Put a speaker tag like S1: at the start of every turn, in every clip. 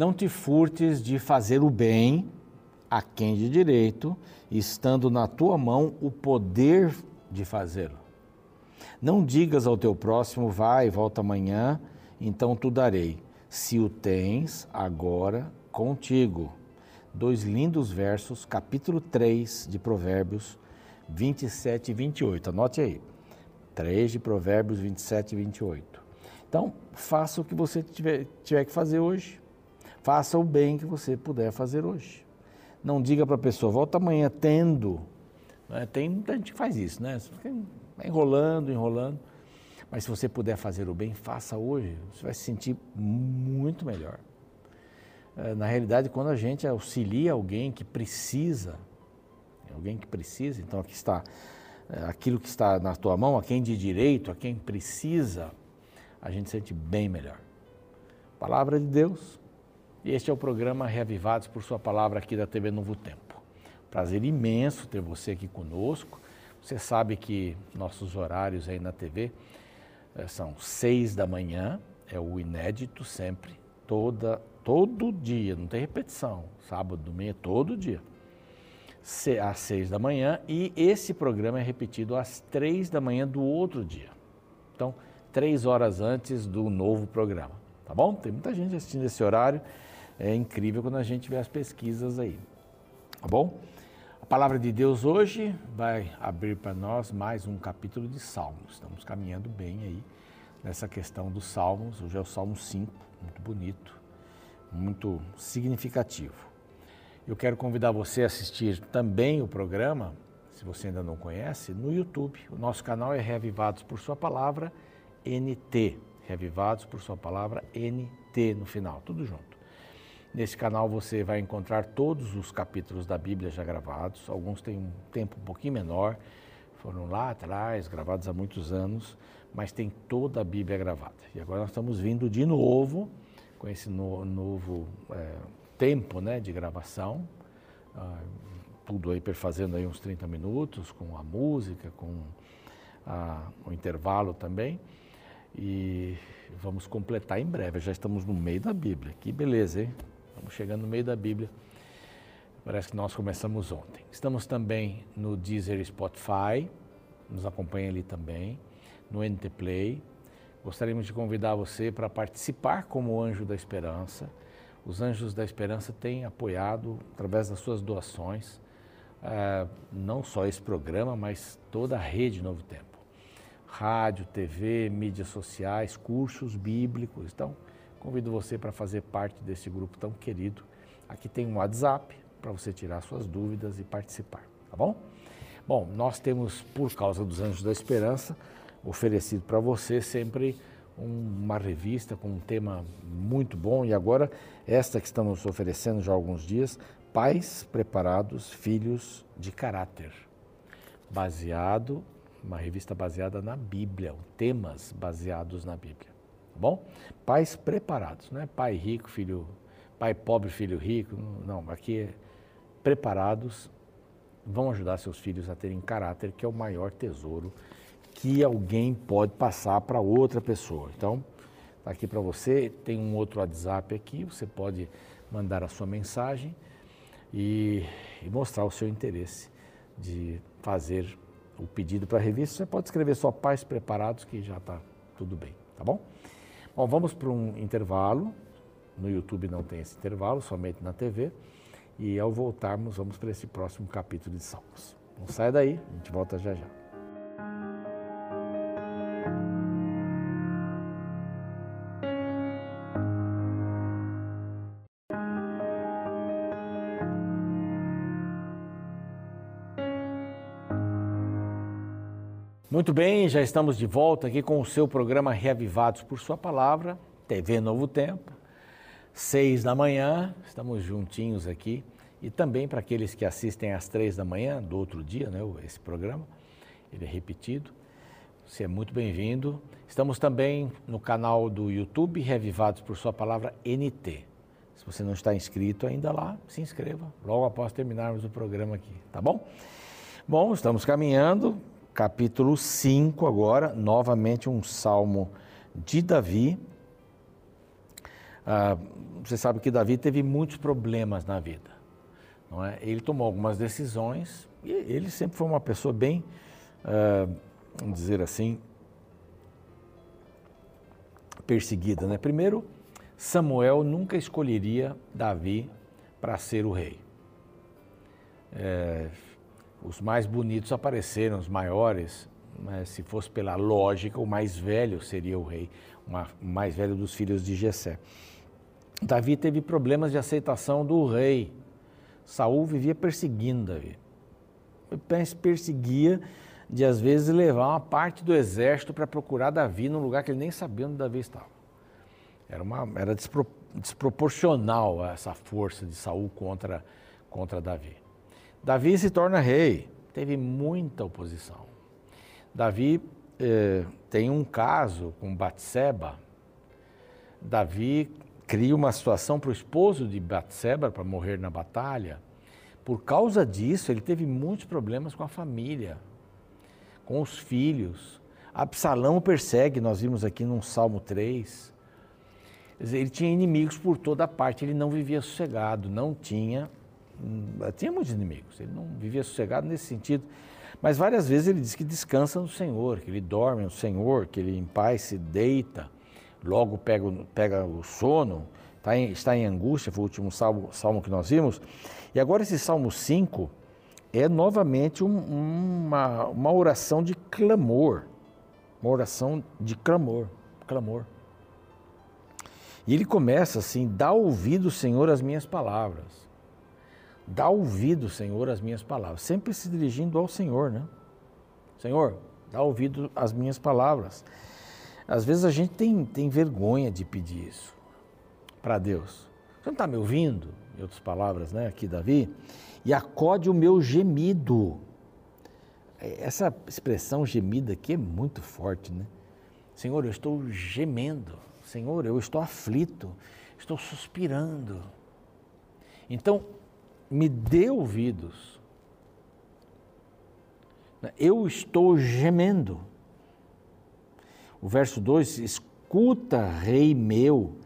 S1: Não te furtes de fazer o bem a quem de direito, estando na tua mão o poder de fazê-lo. Não digas ao teu próximo, vai volta amanhã, então tu darei, se o tens agora contigo. Dois lindos versos, capítulo 3 de Provérbios 27 e 28. Anote aí. 3 de Provérbios 27 e 28. Então, faça o que você tiver, tiver que fazer hoje. Faça o bem que você puder fazer hoje. Não diga para a pessoa, volta amanhã tendo. Né? Tem muita gente que faz isso, né? Você fica enrolando, enrolando. Mas se você puder fazer o bem, faça hoje. Você vai se sentir muito melhor. É, na realidade, quando a gente auxilia alguém que precisa, alguém que precisa, então aqui está é, aquilo que está na tua mão, a quem de direito, a quem precisa, a gente sente bem melhor. Palavra de Deus. E este é o programa Reavivados por Sua Palavra aqui da TV Novo Tempo. Prazer imenso ter você aqui conosco. Você sabe que nossos horários aí na TV eh, são seis da manhã, é o inédito sempre, toda, todo dia, não tem repetição, sábado, domingo, todo dia, às seis da manhã, e esse programa é repetido às três da manhã do outro dia. Então, três horas antes do novo programa, tá bom? Tem muita gente assistindo esse horário é incrível quando a gente vê as pesquisas aí. Tá bom? A palavra de Deus hoje vai abrir para nós mais um capítulo de Salmos. Estamos caminhando bem aí nessa questão dos Salmos. Hoje é o Salmo 5, muito bonito, muito significativo. Eu quero convidar você a assistir também o programa, se você ainda não conhece, no YouTube. O nosso canal é Reavivados por Sua Palavra NT. Reavivados por Sua Palavra NT no final, tudo junto. Nesse canal você vai encontrar todos os capítulos da Bíblia já gravados, alguns têm um tempo um pouquinho menor, foram lá atrás, gravados há muitos anos, mas tem toda a Bíblia gravada. E agora nós estamos vindo de novo, com esse no, novo é, tempo né, de gravação, ah, tudo aí perfazendo aí uns 30 minutos, com a música, com a, o intervalo também. E vamos completar em breve, já estamos no meio da Bíblia. Que beleza, hein? Estamos chegando no meio da Bíblia. Parece que nós começamos ontem. Estamos também no Deezer Spotify. Nos acompanha ali também. No NT Play. Gostaríamos de convidar você para participar como Anjo da Esperança. Os Anjos da Esperança têm apoiado, através das suas doações, uh, não só esse programa, mas toda a rede Novo Tempo. Rádio, TV, mídias sociais, cursos bíblicos. Então, Convido você para fazer parte desse grupo tão querido. Aqui tem um WhatsApp para você tirar suas dúvidas e participar, tá bom? Bom, nós temos, por causa dos Anjos da Esperança, oferecido para você sempre uma revista com um tema muito bom e agora esta que estamos oferecendo já há alguns dias, Pais Preparados, Filhos de Caráter, baseado, uma revista baseada na Bíblia, temas baseados na Bíblia bom? Pais preparados, não é pai rico, filho, pai pobre, filho rico, não, aqui é preparados, vão ajudar seus filhos a terem caráter, que é o maior tesouro que alguém pode passar para outra pessoa. Então, está aqui para você, tem um outro WhatsApp aqui, você pode mandar a sua mensagem e, e mostrar o seu interesse de fazer o pedido para a revista. Você pode escrever só pais preparados que já está tudo bem, tá bom? Bom, vamos para um intervalo. No YouTube não tem esse intervalo, somente na TV. E ao voltarmos, vamos para esse próximo capítulo de Salmos. Não sai daí, a gente volta já já. Muito bem, já estamos de volta aqui com o seu programa Reavivados por Sua Palavra, TV Novo Tempo, seis da manhã, estamos juntinhos aqui. E também para aqueles que assistem às três da manhã do outro dia, né, esse programa, ele é repetido. Você é muito bem-vindo. Estamos também no canal do YouTube Reavivados por Sua Palavra NT. Se você não está inscrito ainda lá, se inscreva logo após terminarmos o programa aqui, tá bom? Bom, estamos caminhando capítulo 5 agora, novamente um salmo de Davi. Ah, você sabe que Davi teve muitos problemas na vida. Não é? Ele tomou algumas decisões e ele sempre foi uma pessoa bem, ah, vamos dizer assim, perseguida. Né? Primeiro, Samuel nunca escolheria Davi para ser o rei. É, os mais bonitos apareceram, os maiores, mas se fosse pela lógica, o mais velho seria o rei, o mais velho dos filhos de Jessé. Davi teve problemas de aceitação do rei. Saul vivia perseguindo Davi. Perseguia de às vezes levar uma parte do exército para procurar Davi num lugar que ele nem sabia onde Davi estava. Era, uma, era despro, desproporcional essa força de Saul contra, contra Davi. Davi se torna rei, teve muita oposição. Davi eh, tem um caso com Batseba. Davi cria uma situação para o esposo de Batseba para morrer na batalha. Por causa disso, ele teve muitos problemas com a família, com os filhos. Absalão persegue, nós vimos aqui no Salmo 3. Ele tinha inimigos por toda parte, ele não vivia sossegado, não tinha. Hum, tinha muitos inimigos, ele não vivia sossegado nesse sentido. Mas várias vezes ele diz que descansa no Senhor, que ele dorme no Senhor, que ele em paz se deita logo pega, pega o sono, está em, está em angústia, foi o último salmo, salmo que nós vimos. E agora esse Salmo 5 é novamente um, uma, uma oração de clamor, uma oração de clamor, clamor. E ele começa assim: dá ouvido, Senhor, às minhas palavras. Dá ouvido, Senhor, às minhas palavras. Sempre se dirigindo ao Senhor, né? Senhor, dá ouvido às minhas palavras. Às vezes a gente tem, tem vergonha de pedir isso para Deus. Você não está me ouvindo? Em outras palavras, né? Aqui, Davi. E acode o meu gemido. É, essa expressão gemida aqui é muito forte, né? Senhor, eu estou gemendo. Senhor, eu estou aflito. Estou suspirando. Então, me dê ouvidos. Eu estou gemendo. O verso 2: Escuta, rei meu.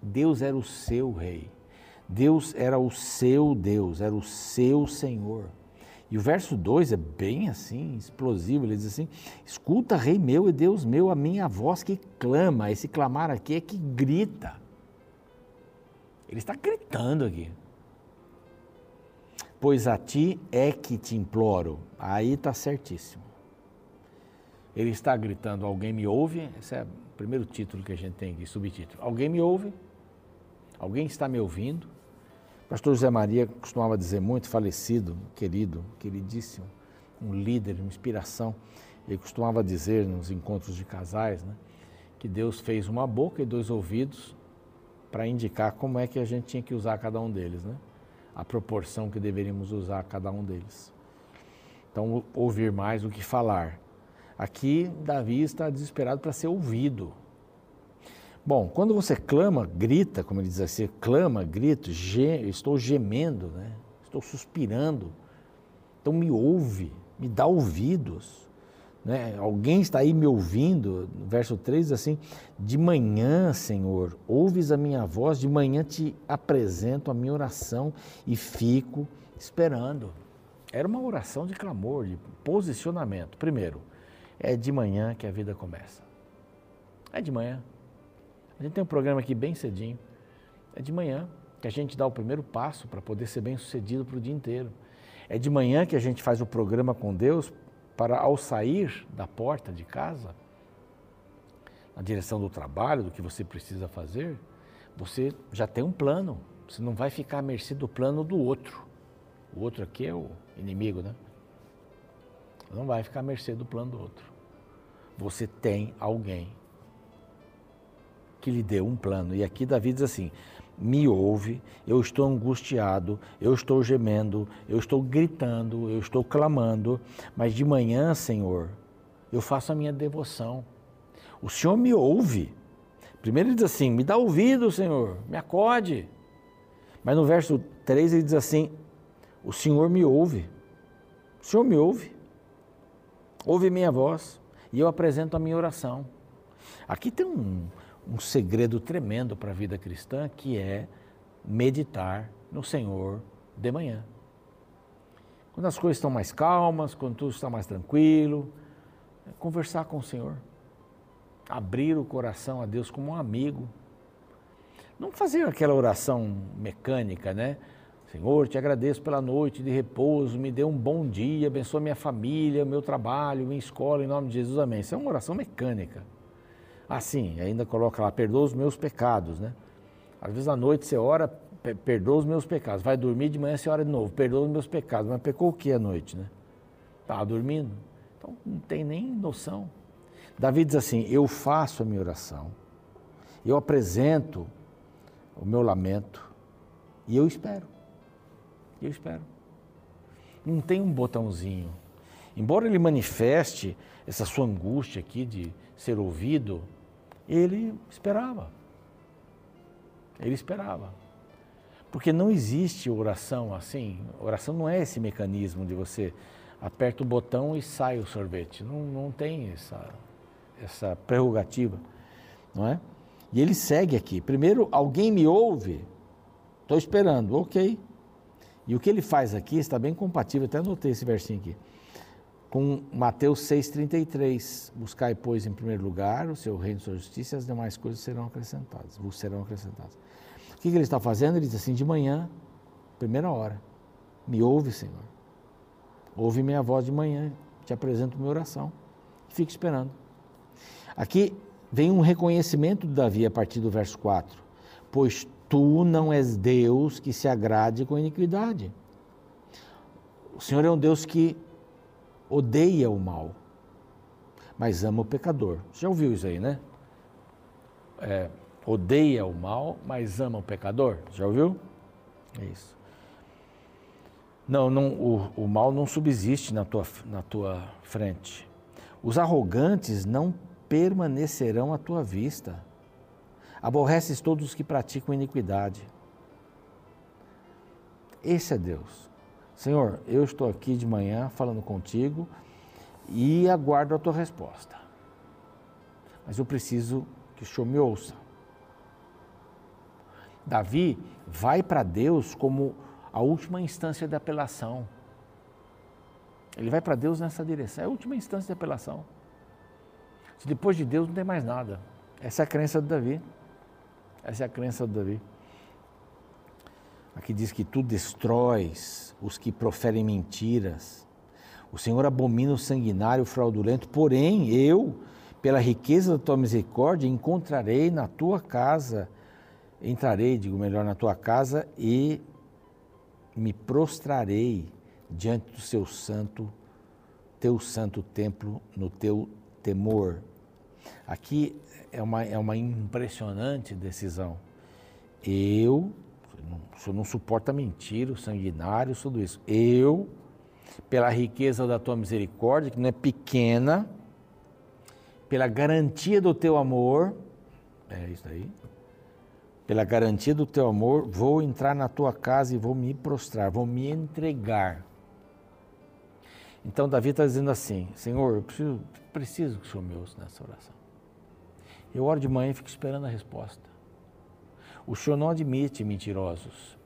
S1: Deus era o seu rei. Deus era o seu Deus, era o seu Senhor. E o verso 2 é bem assim, explosivo. Ele diz assim: Escuta, rei meu e Deus meu, a minha voz que clama. Esse clamar aqui é que grita. Ele está gritando aqui. Pois a ti é que te imploro. Aí está certíssimo. Ele está gritando: Alguém me ouve? Esse é o primeiro título que a gente tem aqui, subtítulo. Alguém me ouve? Alguém está me ouvindo? Pastor José Maria costumava dizer muito, falecido, querido, queridíssimo, um líder, uma inspiração. Ele costumava dizer nos encontros de casais, né, que Deus fez uma boca e dois ouvidos para indicar como é que a gente tinha que usar cada um deles, né? A proporção que deveríamos usar cada um deles. Então, ouvir mais do que falar. Aqui, Davi está desesperado para ser ouvido. Bom, quando você clama, grita, como ele diz assim, clama, grito, ge, estou gemendo, né? estou suspirando. Então me ouve, me dá ouvidos. Né? Alguém está aí me ouvindo, verso 3 assim, de manhã, Senhor, ouves a minha voz, de manhã te apresento a minha oração e fico esperando. Era uma oração de clamor, de posicionamento. Primeiro, é de manhã que a vida começa. É de manhã. A gente tem um programa aqui bem cedinho. É de manhã que a gente dá o primeiro passo para poder ser bem sucedido para o dia inteiro. É de manhã que a gente faz o programa com Deus para, ao sair da porta de casa, na direção do trabalho, do que você precisa fazer, você já tem um plano. Você não vai ficar à mercê do plano do outro. O outro aqui é o inimigo, né? Não vai ficar à mercê do plano do outro. Você tem alguém que lhe deu um plano. E aqui Davi diz assim: me ouve, eu estou angustiado, eu estou gemendo, eu estou gritando, eu estou clamando, mas de manhã, Senhor, eu faço a minha devoção. O Senhor me ouve. Primeiro ele diz assim: me dá ouvido, Senhor, me acode. Mas no verso 3 ele diz assim: o Senhor me ouve. O Senhor me ouve ouve minha voz e eu apresento a minha oração. Aqui tem um, um segredo tremendo para a vida cristã, que é meditar no Senhor de manhã. Quando as coisas estão mais calmas, quando tudo está mais tranquilo, é conversar com o Senhor. Abrir o coração a Deus como um amigo. Não fazer aquela oração mecânica, né? Senhor, te agradeço pela noite de repouso, me dê um bom dia, abençoa minha família, meu trabalho, minha escola, em nome de Jesus, amém. Isso é uma oração mecânica. Assim, ainda coloca lá, perdoa os meus pecados, né? Às vezes à noite você ora, perdoa os meus pecados. Vai dormir, de manhã você ora de novo, perdoa os meus pecados. Mas pecou o que à noite, né? Estava dormindo? Então não tem nem noção. Davi diz assim: Eu faço a minha oração, eu apresento o meu lamento e eu espero. Eu espero. Não tem um botãozinho. Embora ele manifeste essa sua angústia aqui de ser ouvido, ele esperava. Ele esperava. Porque não existe oração assim. Oração não é esse mecanismo de você aperta o botão e sai o sorvete. Não, não tem essa, essa prerrogativa, não é? E ele segue aqui. Primeiro, alguém me ouve? Estou esperando, ok. E o que ele faz aqui está bem compatível, até anotei esse versinho aqui com Mateus 6,33. Buscai, pois, em primeiro lugar o seu reino e sua justiça, e as demais coisas serão acrescentadas, serão acrescentadas. O que, que ele está fazendo? Ele diz assim, de manhã, primeira hora, me ouve, Senhor. Ouve minha voz de manhã, te apresento minha oração. Fique esperando. Aqui vem um reconhecimento de Davi a partir do verso 4. Pois tu não és Deus que se agrade com iniquidade. O Senhor é um Deus que odeia o mal, mas ama o pecador. Já ouviu isso aí, né? É, odeia o mal, mas ama o pecador. Já ouviu? É isso. Não, não o, o mal não subsiste na tua, na tua frente. Os arrogantes não permanecerão à tua vista. Aborreces todos os que praticam iniquidade. Esse é Deus. Senhor, eu estou aqui de manhã falando contigo e aguardo a tua resposta. Mas eu preciso que o Senhor me ouça. Davi vai para Deus como a última instância de apelação. Ele vai para Deus nessa direção, é a última instância de apelação. Se depois de Deus não tem mais nada. Essa é a crença de Davi. Essa é a crença de Davi. Aqui diz que tu destróis os que proferem mentiras. O Senhor abomina o sanguinário, o fraudulento, porém eu, pela riqueza da tua misericórdia, encontrarei na tua casa, entrarei, digo melhor, na tua casa e me prostrarei diante do seu santo, teu santo templo, no teu temor. Aqui é uma, é uma impressionante decisão. Eu o senhor não suporta mentira, o sanguinário, tudo isso. Eu, pela riqueza da tua misericórdia, que não é pequena, pela garantia do teu amor, é isso aí, pela garantia do teu amor, vou entrar na tua casa e vou me prostrar, vou me entregar. Então Davi está dizendo assim, Senhor, eu preciso, preciso que o Senhor me ouça nessa oração. Eu oro de manhã e fico esperando a resposta. O Senhor não admite mentirosos.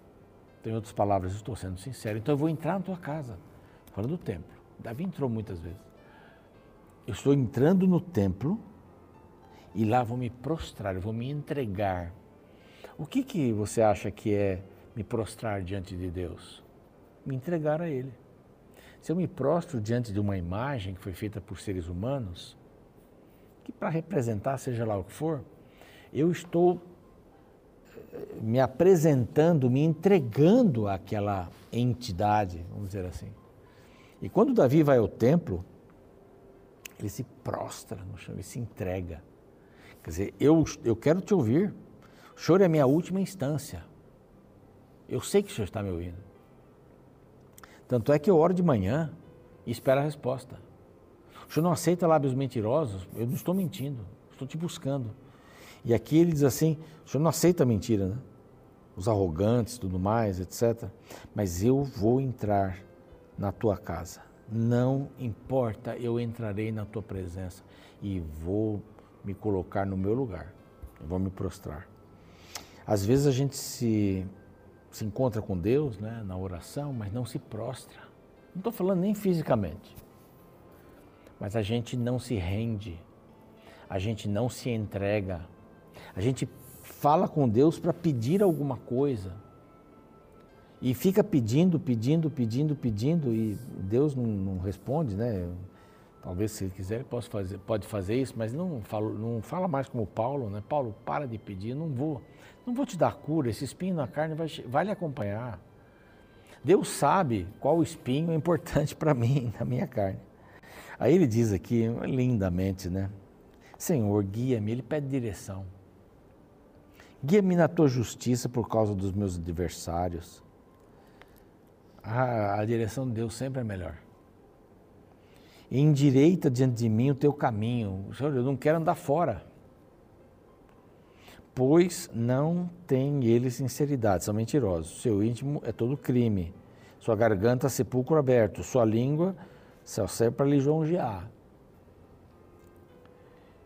S1: Tem outras palavras, estou sendo sincero. Então eu vou entrar na tua casa, fora do templo. Davi entrou muitas vezes. Eu estou entrando no templo e lá vou me prostrar, eu vou me entregar. O que, que você acha que é me prostrar diante de Deus? Me entregar a Ele. Se eu me prostro diante de uma imagem que foi feita por seres humanos, que para representar, seja lá o que for, eu estou me apresentando, me entregando àquela entidade, vamos dizer assim. E quando Davi vai ao templo, ele se prostra no chão, ele se entrega. Quer dizer, eu, eu quero te ouvir. O Senhor é a minha última instância. Eu sei que o Senhor está me ouvindo. Tanto é que eu oro de manhã e espero a resposta. O Senhor não aceita lábios mentirosos, eu não estou mentindo, estou te buscando. E aqui ele diz assim: o senhor não aceita mentira, né? Os arrogantes, tudo mais, etc. Mas eu vou entrar na tua casa. Não importa, eu entrarei na tua presença e vou me colocar no meu lugar. Eu vou me prostrar. Às vezes a gente se, se encontra com Deus né, na oração, mas não se prostra. Não estou falando nem fisicamente. Mas a gente não se rende, a gente não se entrega, a gente fala com Deus para pedir alguma coisa e fica pedindo, pedindo, pedindo, pedindo e Deus não, não responde, né? Talvez se ele quiser possa fazer, pode fazer isso, mas não fala, não fala mais como Paulo, né? Paulo, para de pedir, não vou, não vou te dar cura, esse espinho na carne vai, vai lhe acompanhar. Deus sabe qual espinho é importante para mim, na minha carne. Aí ele diz aqui, lindamente, né? Senhor, guia-me, ele pede direção. Guia-me na tua justiça por causa dos meus adversários. Ah, a direção de Deus sempre é melhor. Endireita diante de mim o teu caminho. Senhor, eu não quero andar fora. Pois não tem ele sinceridade, são mentirosos. Seu íntimo é todo crime. Sua garganta sepulcro aberto, sua língua só serve para lisonjear.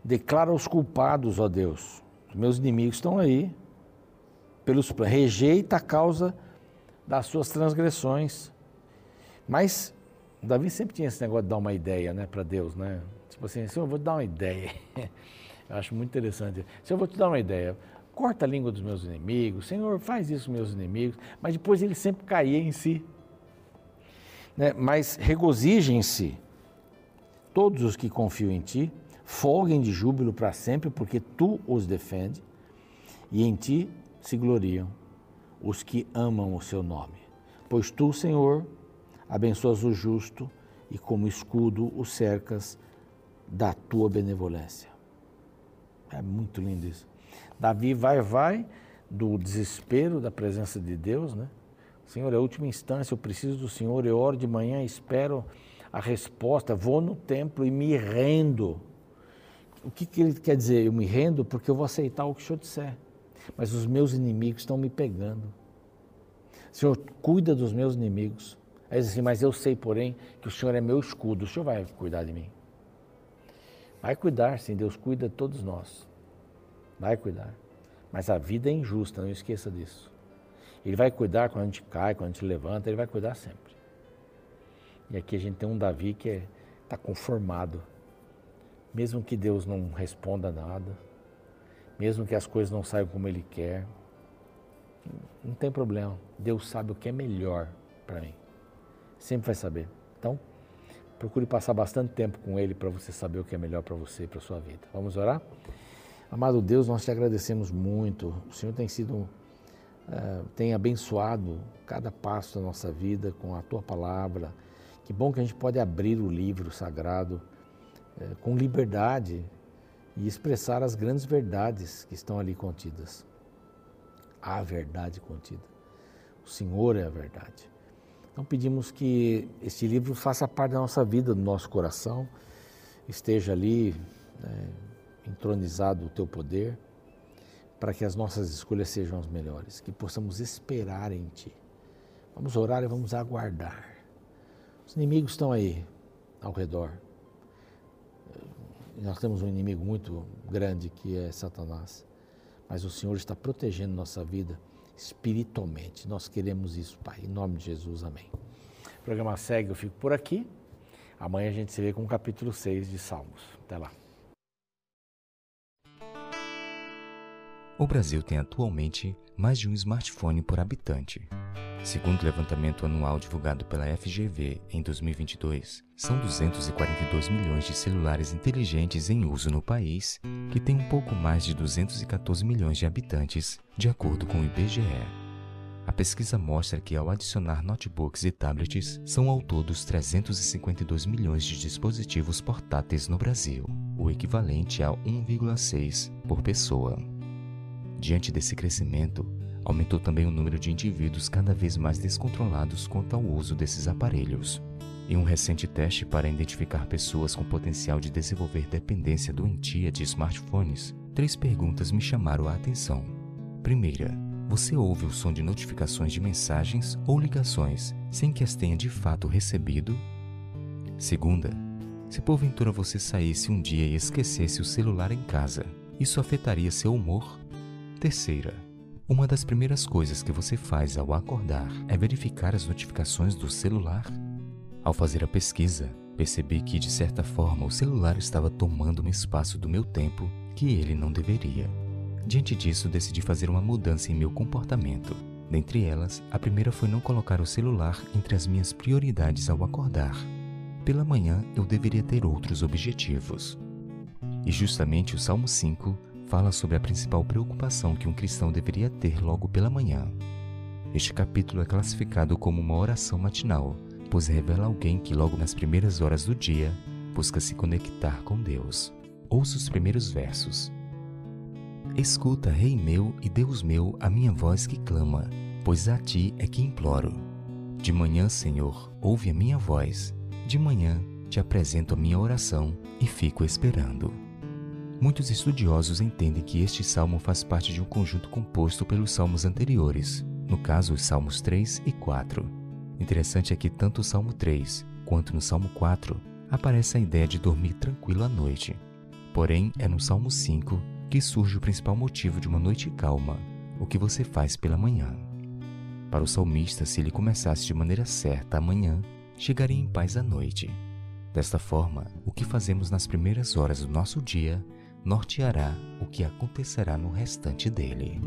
S1: Declara os culpados, ó Deus. Meus inimigos estão aí. Pelos, rejeita a causa das suas transgressões. Mas Davi sempre tinha esse negócio de dar uma ideia né, para Deus, né? Tipo assim, Senhor, eu vou te dar uma ideia. eu acho muito interessante. Senhor, eu vou te dar uma ideia. Corta a língua dos meus inimigos. Senhor, faz isso com meus inimigos. Mas depois ele sempre caía em si. Né? Mas regozijem-se todos os que confiam em ti, folguem de júbilo para sempre, porque tu os defende, e em ti se gloriam os que amam o seu nome. Pois tu, Senhor, abençoas o justo e como escudo o cercas da tua benevolência. É muito lindo isso. Davi vai, vai do desespero da presença de Deus, né? Senhor, é a última instância, eu preciso do Senhor, eu oro de manhã, espero a resposta, vou no templo e me rendo. O que, que ele quer dizer? Eu me rendo porque eu vou aceitar o que o Senhor disser mas os meus inimigos estão me pegando. Senhor, cuida dos meus inimigos. Aí diz assim, mas eu sei, porém, que o Senhor é meu escudo. O Senhor vai cuidar de mim. Vai cuidar, sim, Deus cuida de todos nós. Vai cuidar. Mas a vida é injusta, não esqueça disso. Ele vai cuidar quando a gente cai, quando a gente levanta, ele vai cuidar sempre. E aqui a gente tem um Davi que está é, tá conformado. Mesmo que Deus não responda nada, mesmo que as coisas não saiam como Ele quer, não tem problema. Deus sabe o que é melhor para mim. Sempre vai saber. Então, procure passar bastante tempo com Ele para você saber o que é melhor para você e para sua vida. Vamos orar? Amado Deus, nós te agradecemos muito. O Senhor tem sido, uh, tem abençoado cada passo da nossa vida com a Tua palavra. Que bom que a gente pode abrir o livro sagrado uh, com liberdade e expressar as grandes verdades que estão ali contidas. A verdade contida. O Senhor é a verdade. Então pedimos que este livro faça parte da nossa vida, do nosso coração, esteja ali né, entronizado o teu poder, para que as nossas escolhas sejam as melhores, que possamos esperar em Ti. Vamos orar e vamos aguardar. Os inimigos estão aí ao redor, nós temos um inimigo muito grande que é Satanás, mas o Senhor está protegendo nossa vida espiritualmente. Nós queremos isso, Pai. Em nome de Jesus, amém. O programa segue, eu fico por aqui. Amanhã a gente se vê com o capítulo 6 de Salmos. Até lá.
S2: O Brasil tem atualmente mais de um smartphone por habitante. Segundo o levantamento anual divulgado pela FGV em 2022, são 242 milhões de celulares inteligentes em uso no país, que tem um pouco mais de 214 milhões de habitantes, de acordo com o IBGE. A pesquisa mostra que, ao adicionar notebooks e tablets, são ao todo 352 milhões de dispositivos portáteis no Brasil, o equivalente a 1,6 por pessoa. Diante desse crescimento, Aumentou também o número de indivíduos cada vez mais descontrolados quanto ao uso desses aparelhos. Em um recente teste para identificar pessoas com potencial de desenvolver dependência doentia de smartphones, três perguntas me chamaram a atenção. Primeira, você ouve o som de notificações de mensagens ou ligações sem que as tenha de fato recebido? Segunda, se porventura você saísse um dia e esquecesse o celular em casa, isso afetaria seu humor? Terceira, uma das primeiras coisas que você faz ao acordar é verificar as notificações do celular. Ao fazer a pesquisa, percebi que, de certa forma, o celular estava tomando um espaço do meu tempo que ele não deveria. Diante disso, decidi fazer uma mudança em meu comportamento. Dentre elas, a primeira foi não colocar o celular entre as minhas prioridades ao acordar. Pela manhã, eu deveria ter outros objetivos. E justamente o Salmo 5 fala sobre a principal preocupação que um cristão deveria ter logo pela manhã. Este capítulo é classificado como uma oração matinal, pois revela alguém que logo nas primeiras horas do dia busca se conectar com Deus. Ouça os primeiros versos. Escuta, Rei meu e Deus meu, a minha voz que clama, pois a ti é que imploro. De manhã, Senhor, ouve a minha voz. De manhã te apresento a minha oração e fico esperando. Muitos estudiosos entendem que este salmo faz parte de um conjunto composto pelos salmos anteriores, no caso, os salmos 3 e 4. Interessante é que tanto o salmo 3 quanto no salmo 4 aparece a ideia de dormir tranquilo à noite. Porém, é no salmo 5 que surge o principal motivo de uma noite calma, o que você faz pela manhã. Para o salmista, se ele começasse de maneira certa amanhã, chegaria em paz à noite. Desta forma, o que fazemos nas primeiras horas do nosso dia norteará o que acontecerá no restante dele.